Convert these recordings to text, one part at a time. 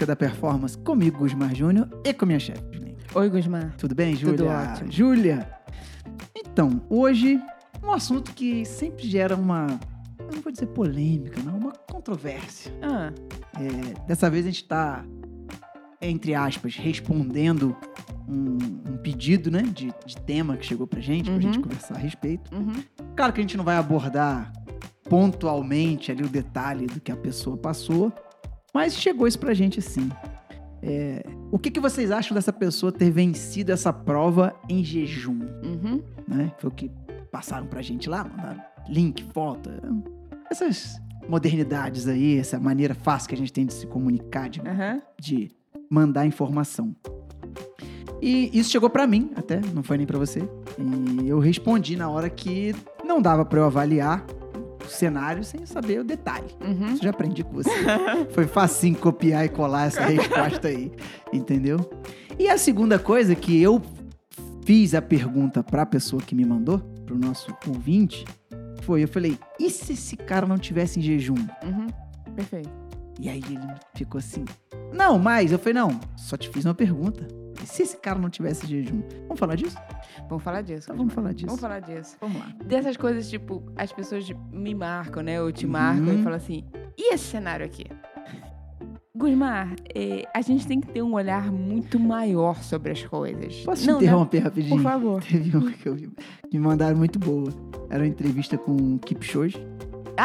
busca da performance comigo, Gusmar Júnior, e com minha chefe, Julinha. Oi, Gusmar. Tudo bem, Júlia? Tudo ótimo. Júlia! Então, hoje, um assunto que sempre gera uma, eu não vou dizer polêmica, não, uma controvérsia. Ah, É, dessa vez a gente está, entre aspas, respondendo um, um pedido, né, de, de tema que chegou pra gente, pra Uhum. gente conversar a respeito. uhum. Claro que a gente não vai abordar pontualmente ali o detalhe do que a pessoa passou, mas chegou isso pra gente assim. É, o que, que vocês acham dessa pessoa ter vencido essa prova em jejum? Uhum. Né? Foi o que passaram pra gente lá, mandaram link, foto, essas modernidades aí, essa maneira fácil que a gente tem de se comunicar, de Aham. de mandar informação. E isso chegou pra mim, até, não foi nem pra você. E eu respondi na hora que não dava pra eu avaliar cenário sem saber o detalhe. Uhum. Isso já aprendi com você. Foi facinho copiar e colar essa resposta aí, entendeu? E a segunda coisa que eu fiz a pergunta pra pessoa que me mandou, pro nosso ouvinte, foi, eu falei, e se esse cara não tivesse em jejum? Uhum. Perfeito. E aí ele ficou assim. Não, mas eu falei, não, só te fiz uma pergunta. E se esse cara não tivesse jejum? Vamos falar disso? Vamos falar disso. Então vamos falar disso. Vamos falar disso. Vamos lá. Dessas coisas, tipo, as pessoas me marcam, né? Ou te Uhum. marcam e falam assim: e esse cenário aqui? Gusmar, é, a gente tem que ter um olhar muito maior sobre as coisas. Posso Não interromper rapidinho? Por favor. Teve uma que eu vi, me mandaram muito boa. Era uma entrevista com o Kipchoge.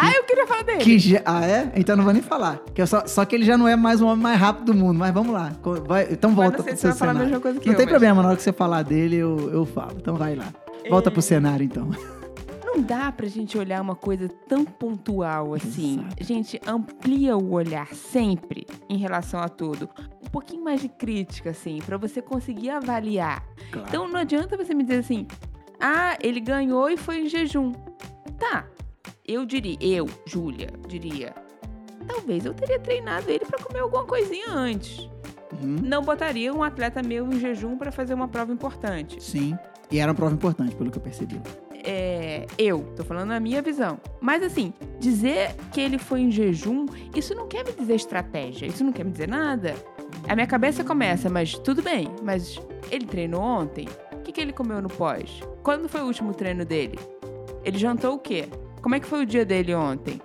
Ah, eu queria falar dele. Que já, ah, é? Então não vou nem falar. Que só, só que ele já não é mais o homem mais rápido do mundo. Mas vamos lá. Vai- então Mas volta não sei pro se seu você vai falar a cenário. mesma coisa que Não eu. tem mas- problema, na hora que você falar dele, eu, eu falo. Então vai lá. Volta É. pro cenário, então. Não dá pra gente olhar uma coisa tão pontual assim. Exato. Gente, amplia o olhar sempre em relação a tudo. Um pouquinho mais de crítica, assim, pra você conseguir avaliar. Claro. Então não adianta você me dizer assim: ah, ele ganhou e foi em jejum. Tá. Eu diria, eu, Júlia, diria. Talvez eu teria treinado ele pra comer alguma coisinha antes. Uhum. Não botaria um atleta meu em jejum pra fazer uma prova importante. Sim. E era uma prova importante, pelo que eu percebi. é, eu, tô falando a minha visão. Mas assim, dizer que ele foi em jejum, isso não quer me dizer estratégia, isso não quer me dizer nada. A minha cabeça começa, mas tudo bem, mas ele treinou ontem? O que, que ele comeu no pós? Quando foi o último treino dele? Ele jantou o quê? Como é que foi o dia dele ontem?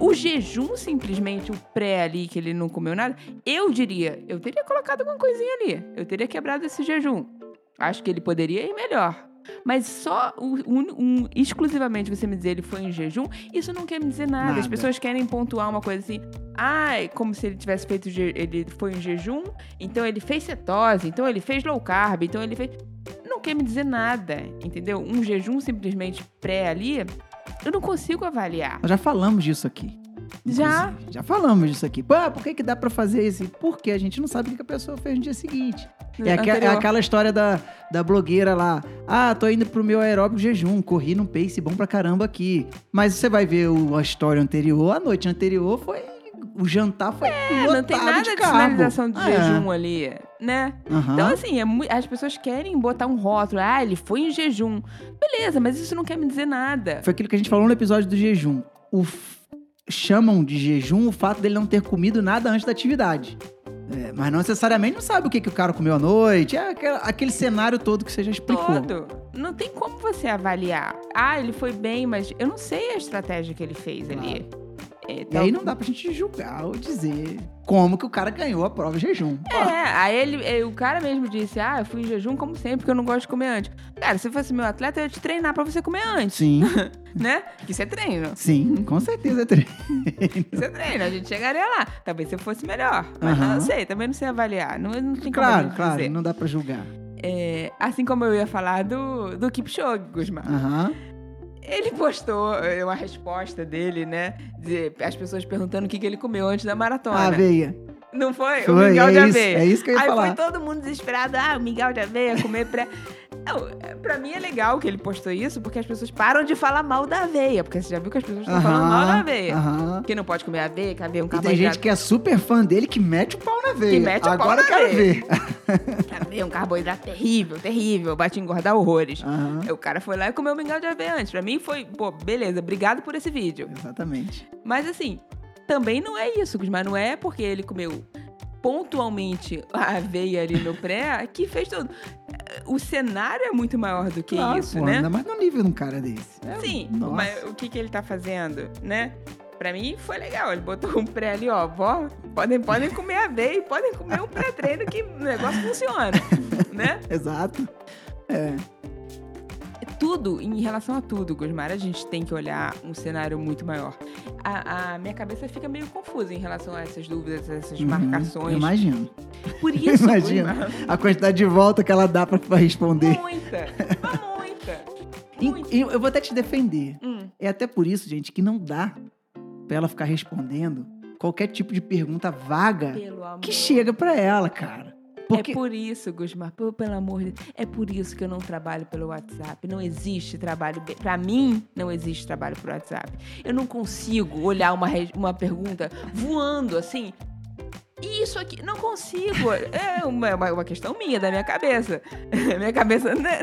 O jejum, simplesmente, o pré ali, que ele não comeu nada, eu diria, eu teria colocado alguma coisinha ali. Eu teria quebrado esse jejum. Acho que ele poderia ir melhor. Mas só um- um- exclusivamente você me dizer ele foi em jejum, isso não quer me dizer nada. As Nada. pessoas querem pontuar uma coisa assim, ai, como se ele tivesse feito, ele foi em jejum, então ele fez cetose, então ele fez low carb, então ele fez. Não quer me dizer nada, entendeu? Um jejum simplesmente pré ali, eu não consigo avaliar. Nós já falamos disso aqui. Já? inclusive. Já falamos disso aqui. Pô, por que, que dá pra fazer isso? Porque a gente não sabe o que a pessoa fez no dia seguinte. É, é aquela história da, da blogueira lá. Ah, tô indo pro meu aeróbico jejum, corri num pace bom pra caramba aqui. Mas você vai ver o- a história anterior, a noite anterior foi. O jantar foi. É, não tem nada de de, sinalização de Ah, é. jejum ali, né? Aham. Então, assim, é as pessoas querem botar um rótulo. Ah, ele foi em jejum. Beleza, mas isso não quer me dizer nada. Foi aquilo que a gente falou no episódio do jejum. O Chamam de jejum o fato dele não ter comido nada antes da atividade. É, mas não necessariamente não sabe o que, que o cara comeu à noite. É aquele, aquele cenário todo que você já explicou. Todo. Não tem como você avaliar. Ah, ele foi bem, mas eu não sei a estratégia que ele fez ali. É, E aí não dá pra gente julgar ou dizer como que o cara ganhou a prova em jejum. Pô, É, aí ele, eh, o cara mesmo disse: Ah, eu fui em jejum como sempre, porque eu não gosto de comer antes. Cara, se fosse meu atleta, eu ia te treinar pra você comer antes, Sim, né? Que isso é treino. sim, com certeza é treino. Isso é treino, a gente chegaria lá. Talvez se eu fosse melhor. Mas Aham. não sei, também não sei avaliar. Não, não tem Claro, claro, dizer. não dá pra julgar. É, assim como eu ia falar do, do Kipchoge, Guzmán. Aham. Ele postou eh, uma resposta dele, né? De, as pessoas perguntando o que, que ele comeu antes da maratona. A aveia. Não foi? o Foi, mingau é de isso, aveia. é isso que eu ia Aí falar. foi todo mundo desesperado. Ah, o mingau de aveia, comer pré... Não, é, pra mim é legal que ele postou isso, porque as pessoas param de falar mal da aveia. Porque você já viu que as pessoas estão falando mal da aveia. Aham. Que não pode comer aveia, que aveia é um E tem carboidrato. gente que é super fã dele que mete o pau na veia. Que mete o pau Agora na eu quero ver. aveia é um carboidrato terrível, terrível. Vai te engordar horrores. Aham. Aí O cara foi lá e comeu o mingau de aveia antes. Pra mim foi, pô, beleza, obrigado por esse vídeo. Exatamente. Mas assim, também não é isso, Gusmar. Não é porque ele comeu pontualmente a veia ali no pré que fez tudo. O cenário é muito maior do que Claro, isso, pô, né? Ainda mais no nível de um cara desse. É, Sim, nossa. mas o que, que ele tá fazendo, né? Pra mim foi legal. Ele botou um pré ali, ó. Vó, podem, podem comer aveia, e podem comer um pré-treino que o negócio funciona, né? Exato. É. Tudo, em relação a tudo, Gusmar, a gente tem que olhar um cenário muito maior. A, a minha cabeça fica meio confusa em relação a essas dúvidas, a essas Uhum, marcações. Imagino. Por isso, Imagina. Gusmar, A quantidade de volta que ela dá pra, pra responder. muita, muita. Muita. e eu vou até te defender. Hum, É até por isso, gente, que não dá pra ela ficar respondendo qualquer tipo de pergunta vaga que chega pra ela, cara. Porque É por isso, Gusmar, pelo, amor de Deus, é por isso que eu não trabalho pelo WhatsApp. Não existe trabalho. Pra mim, não existe trabalho pelo WhatsApp. Eu não consigo olhar uma, uma pergunta voando assim. Isso aqui, não consigo. É uma, uma, uma questão minha, da minha cabeça. minha cabeça. né,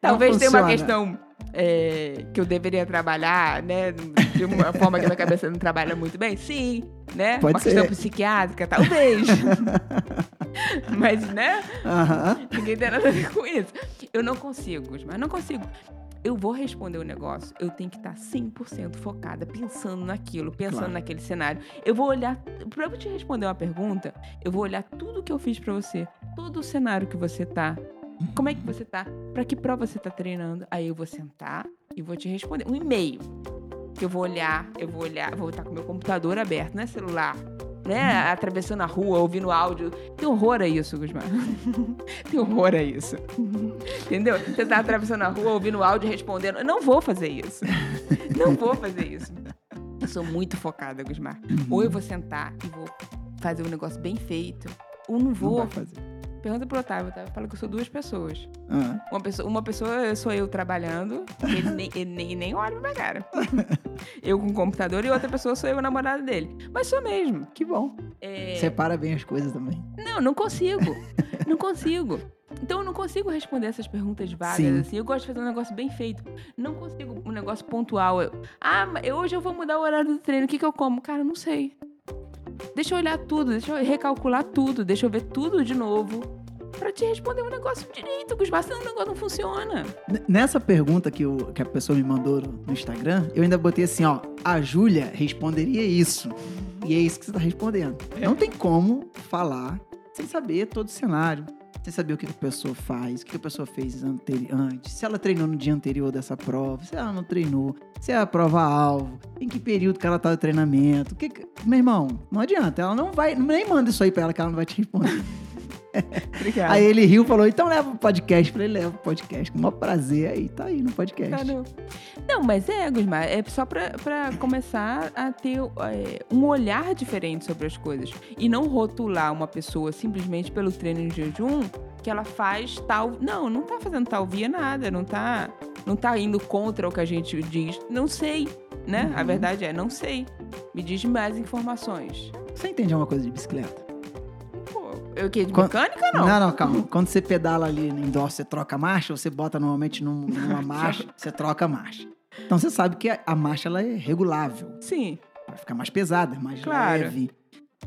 talvez tenha uma questão é, que eu deveria trabalhar, né? De uma forma que a minha cabeça não trabalha muito bem. Sim, né? Pode uma questão ser. psiquiátrica, talvez. Mas, né? Aham. Ninguém tem nada a ver com isso. Eu não consigo, mas não consigo. Eu vou responder o negócio, eu tenho que estar 100% focada, pensando naquilo, pensando Claro. naquele cenário. Eu vou olhar, pra eu te responder uma pergunta, eu vou olhar tudo que eu fiz pra você, todo o cenário que você tá, como é que você tá, pra que prova você tá treinando. Aí eu vou sentar e vou te responder. Um e-mail. Eu vou olhar, eu vou olhar, vou estar com meu computador aberto, não é celular. Né? Atravessando a rua, ouvindo áudio. Tem horror a isso, Gusmar. Tem horror a isso. Entendeu? Você tá atravessando a rua, ouvindo áudio respondendo. Eu não vou fazer isso. Não vou fazer isso. Eu sou muito focada, Gusmar. Ou eu vou sentar e vou fazer um negócio bem feito, ou não Não vou. vai fazer. Pergunta pro Otávio, Otávio fala que eu sou duas pessoas. Ah, Uma pessoa, uma pessoa sou eu trabalhando, ele nem, ele nem, nem olha pra minha cara. Eu com o computador e outra pessoa sou eu, a namorada dele. Mas sou mesmo. que bom. É, Separa bem as coisas também. Não, não consigo. não consigo. Então eu não consigo responder essas perguntas vagas Sim. assim. Eu gosto de fazer um negócio bem feito. Não consigo um negócio pontual. Eu, ah, hoje eu vou mudar o horário do treino. O que, que eu como? Cara, não sei. Deixa eu olhar tudo, deixa eu recalcular tudo, deixa eu ver tudo de novo. Pra te responder um negócio direito, Gusmar, senão o negócio não funciona. N- Nessa pergunta que, o, que a pessoa me mandou no no Instagram, eu ainda botei assim, ó, a Júlia responderia isso. E é isso que você tá respondendo. Não tem como falar sem saber todo o cenário, sem saber o que a pessoa faz, o que a pessoa fez antes, se ela treinou no dia anterior dessa prova, se ela não treinou, se é a prova-alvo, em que período que ela tá de treinamento. que- Meu irmão, não adianta, ela não vai, nem manda isso aí pra ela que ela não vai te responder. Obrigada. Aí ele riu e falou: então leva o podcast. Falei: leva o podcast, com o maior prazer. Aí tá aí no podcast. Tá, não. Mas é, Gusmar, é só pra, pra começar a ter é, um olhar diferente sobre as coisas. E não rotular uma pessoa simplesmente pelo treino em jejum que ela faz tal. Não, não tá fazendo tal via nada, não tá, não tá indo contra o que a gente diz. Não sei, né? A Uhum. verdade é, não sei. Me diz mais informações. Você entende alguma coisa de bicicleta? Eu que de Quan- mecânica não? Não, não, calma. Quando você pedala ali no indoor, você troca a marcha, ou você bota normalmente num- numa marcha, você troca a marcha. Então você sabe que a, a marcha ela é regulável. Sim. Vai ficar mais pesada, mais Claro. leve.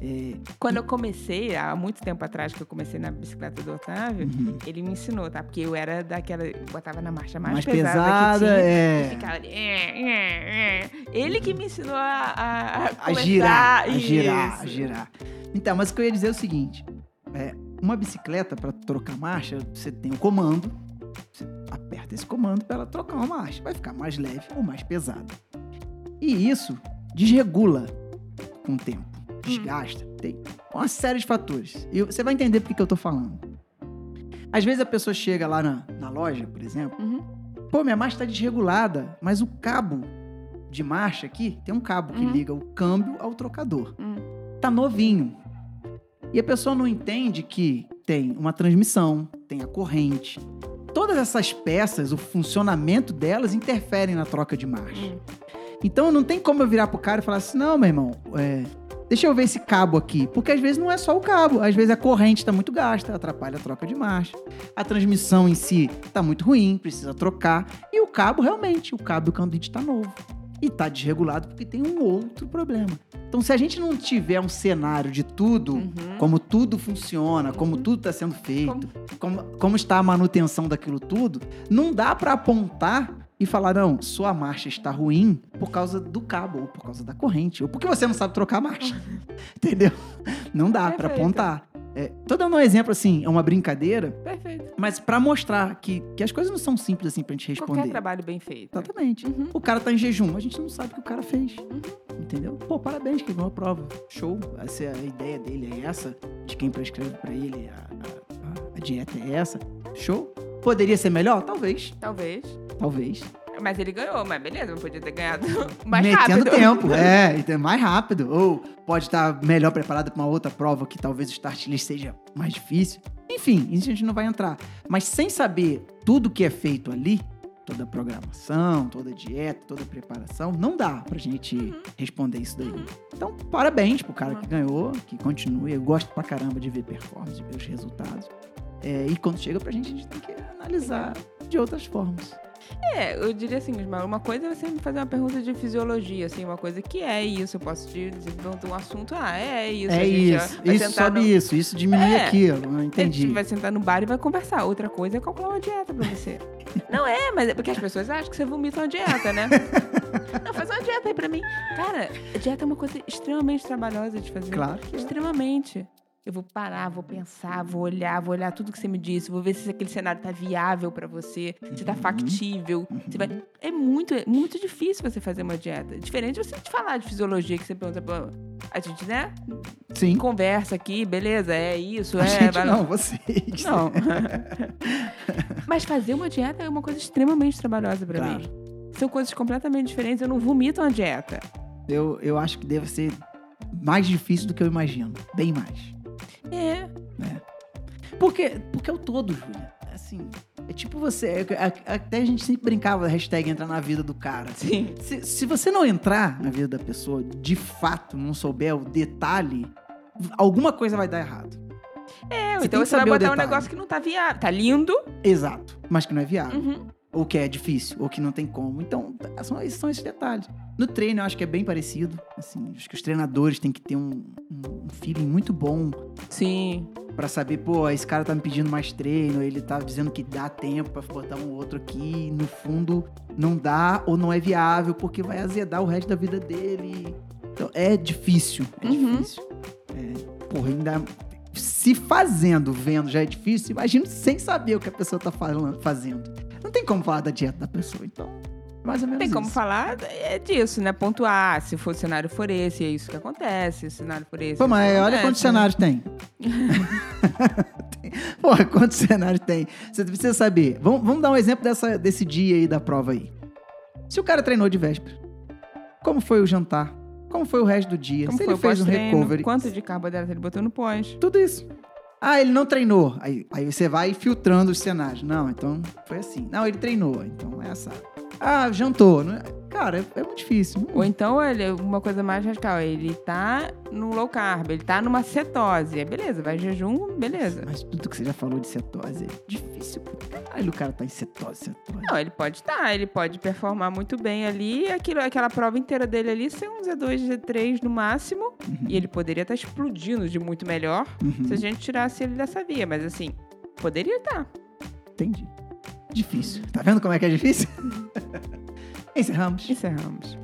É, Quando eu comecei, há muito tempo atrás que eu comecei na bicicleta do Otávio, uhum. Ele me ensinou, tá? Porque eu era daquela. Botava na marcha mais, mais, pesada, pesada, que tinha. é. Ficava ali. "É, é, é". Ele que me ensinou a, a, a A girar, a girar, a girar. Então, mas o que eu ia dizer é o seguinte: é, uma bicicleta, para trocar marcha, você tem o comando, você aperta esse comando para ela trocar uma marcha. Vai ficar mais leve ou mais pesada. E isso desregula com o tempo, desgasta, tem uma série de fatores. E você vai entender por que que eu tô falando. Às vezes a pessoa chega lá na, na loja, por exemplo, Uhum. Pô, minha marcha tá desregulada, mas o cabo de marcha aqui, tem um cabo que Uhum. liga o câmbio ao trocador. Hum. Tá novinho. E a pessoa não entende que tem uma transmissão, tem a corrente. Todas essas peças, o funcionamento delas interferem na troca de marcha. Hum. Então não tem como eu virar pro cara e falar assim: não, meu irmão, é, deixa eu ver esse cabo aqui. Porque às vezes não é só o cabo, às vezes a corrente tá muito gasta, atrapalha a troca de marcha. A transmissão em si tá muito ruim, precisa trocar. E o cabo, realmente, o cabo do cambite tá novo. E tá desregulado porque tem um outro problema. Então, se a gente não tiver um cenário de tudo, Uhum. como tudo funciona, como Uhum. tudo está sendo feito, como, como está a manutenção daquilo tudo, não dá para apontar e falar, não, sua marcha está ruim por causa do cabo, ou por causa da corrente, ou porque você não sabe trocar a marcha. Entendeu? Não dá para apontar. É, tô dando um exemplo assim, é uma brincadeira, Perfeito. mas para mostrar que, que as coisas não são simples assim pra gente Qualquer responder. trabalho bem feito. Exatamente. Uhum. O cara tá em jejum, a gente não sabe o que o cara fez. Uhum. Entendeu? Pô, parabéns que ganhou a prova. Show. Essa é a ideia dele, é essa. De quem prescreve pra ele, a- a- a dieta é essa. Show. Poderia ser melhor? Talvez. Talvez. Talvez. Mas ele ganhou, mas beleza, não podia ter ganhado mais Metendo rápido. tempo. É, então é mais rápido. Ou pode estar melhor preparado pra uma outra prova que talvez o start list seja mais difícil. Enfim, isso a gente não vai entrar. Mas sem saber tudo que é feito ali, toda a programação, toda a dieta, toda a preparação, não dá pra gente responder isso daí. Então, parabéns pro cara que ganhou, que continue. Eu gosto pra caramba de ver performance, de ver os resultados. É, e quando chega pra gente, a gente tem que analisar de outras formas. É, eu diria assim, uma coisa é você me fazer uma pergunta de fisiologia, assim, uma coisa que é isso. Eu posso te dizer um assunto, ah, é isso. é isso. Isso sobe no- isso, isso diminui É. aquilo. Eu A entendi. gente vai sentar no bar e vai conversar. Outra coisa é calcular uma dieta pra você. Não é, mas é porque as pessoas acham que você vomita uma dieta, né? Não, faz uma dieta aí pra mim. Cara, dieta é uma coisa extremamente trabalhosa de fazer. Claro que é. Extremamente. Eu vou parar, vou pensar, vou olhar, vou olhar tudo que você me disse, vou ver se aquele cenário tá viável pra você, se tá Uhum. factível. se vai- É muito, é muito difícil você fazer uma dieta. Diferente de você te falar de fisiologia, que você pergunta, pô, a gente, né, Sim. conversa aqui, beleza, é isso, A é. gente vai não, vocês. Não. Mas fazer uma dieta é uma coisa extremamente trabalhosa pra Claro. mim. São coisas completamente diferentes. Eu não vomito uma dieta. Eu, eu acho que deve ser mais difícil do que eu imagino. Bem mais. É. Porque, porque é o todo, Júlia. Assim, é tipo você. é- a- Até a gente sempre brincava da hashtag entrar na vida do cara. Sim. Se, se você não entrar na vida da pessoa, de fato, não souber o detalhe, alguma coisa vai dar errado. É, Você então você vai botar um negócio que não tá viável. Tá lindo. Exato. Mas que não é viável. Uhum. Ou que é difícil, ou que não tem como. Então, são, esses são esses detalhes. No treino, eu acho que é bem parecido. Assim, acho que os treinadores têm que ter um, um feeling muito bom Sim. Pra saber, pô, esse cara tá me pedindo mais treino, ele tá dizendo que dá tempo pra botar um outro aqui, no fundo não dá ou não é viável porque vai azedar o resto da vida dele. Então é difícil, é Uhum. difícil. É, porra, ainda se fazendo, vendo já é difícil, imagina sem saber o que a pessoa tá falando, fazendo. Não tem como falar da dieta da pessoa, então, mais ou menos Tem como isso. falar é disso, né? Pontuar. Se for o cenário for esse, é isso que acontece. Se o cenário for esse. Pô, é mas olha acontece. quantos cenários tem. Tem- Porra, quantos cenários tem? Você precisa saber. Vamos, vamos dar um exemplo dessa, desse dia aí da prova aí. Se o cara treinou de véspera, como foi o jantar? Como foi o resto do dia? Como Se foi ele fez um recovery. Quanto de carboidrato ele botou no pós. Tudo isso. Ah, ele não treinou. Aí, aí você vai filtrando os cenários. Não, então foi assim. Não, ele treinou. Então é essa. Ah, jantou. Não é- Cara, é, é muito difícil. Ou então, olha, uma coisa mais radical, ele tá no low carb, ele tá numa cetose. É beleza, vai jejum, beleza. Mas tudo que você já falou de cetose é difícil. pra Caralho, o cara tá em cetose, cetose. Não, ele pode estar, ele pode performar muito bem ali, aquilo, aquela prova inteira dele ali ser um Z2, Z3 no máximo, e ele poderia estar explodindo de muito melhor Uhum. se a gente tirasse ele dessa via, mas assim, poderia estar. Entendi. Difícil. Tá vendo como é que é difícil? Encerramos. Encerramos.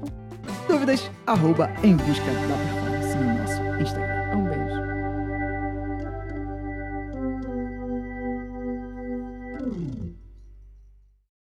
Dúvidas? Arroba em busca da performance no nosso Instagram.